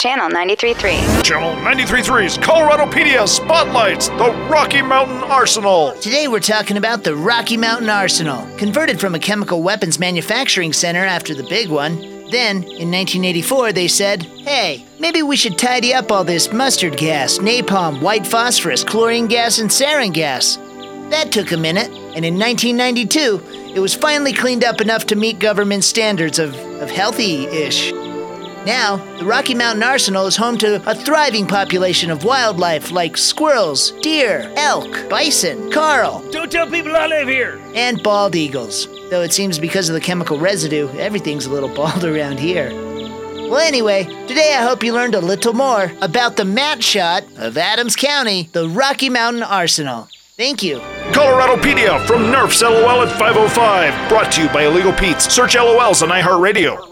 Channel 93.3. Channel 93.3's Coloradopedia spotlights the Rocky Mountain Arsenal. Today we're talking about the Rocky Mountain Arsenal, converted from a chemical weapons manufacturing center after the big one. Then, in 1984, they said, hey, maybe we should tidy up all this mustard gas, napalm, white phosphorus, chlorine gas, and sarin gas. That took a minute, and in 1992, it was finally cleaned up enough to meet government standards of, of healthy ish. Now, the Rocky Mountain Arsenal is home to a thriving population of wildlife like squirrels, deer, elk, bison, Carl, Don't tell people I live here. and bald eagles. Though it seems because of the chemical residue, everything's a little bald around here. Well, anyway, today I hope you learned a little more about the mat shot of Adams County, the Rocky Mountain Arsenal. Thank you. Coloradopedia from Nerf's LOL at 505. Brought to you by Illegal Pete's. Search LOLs on iHeartRadio.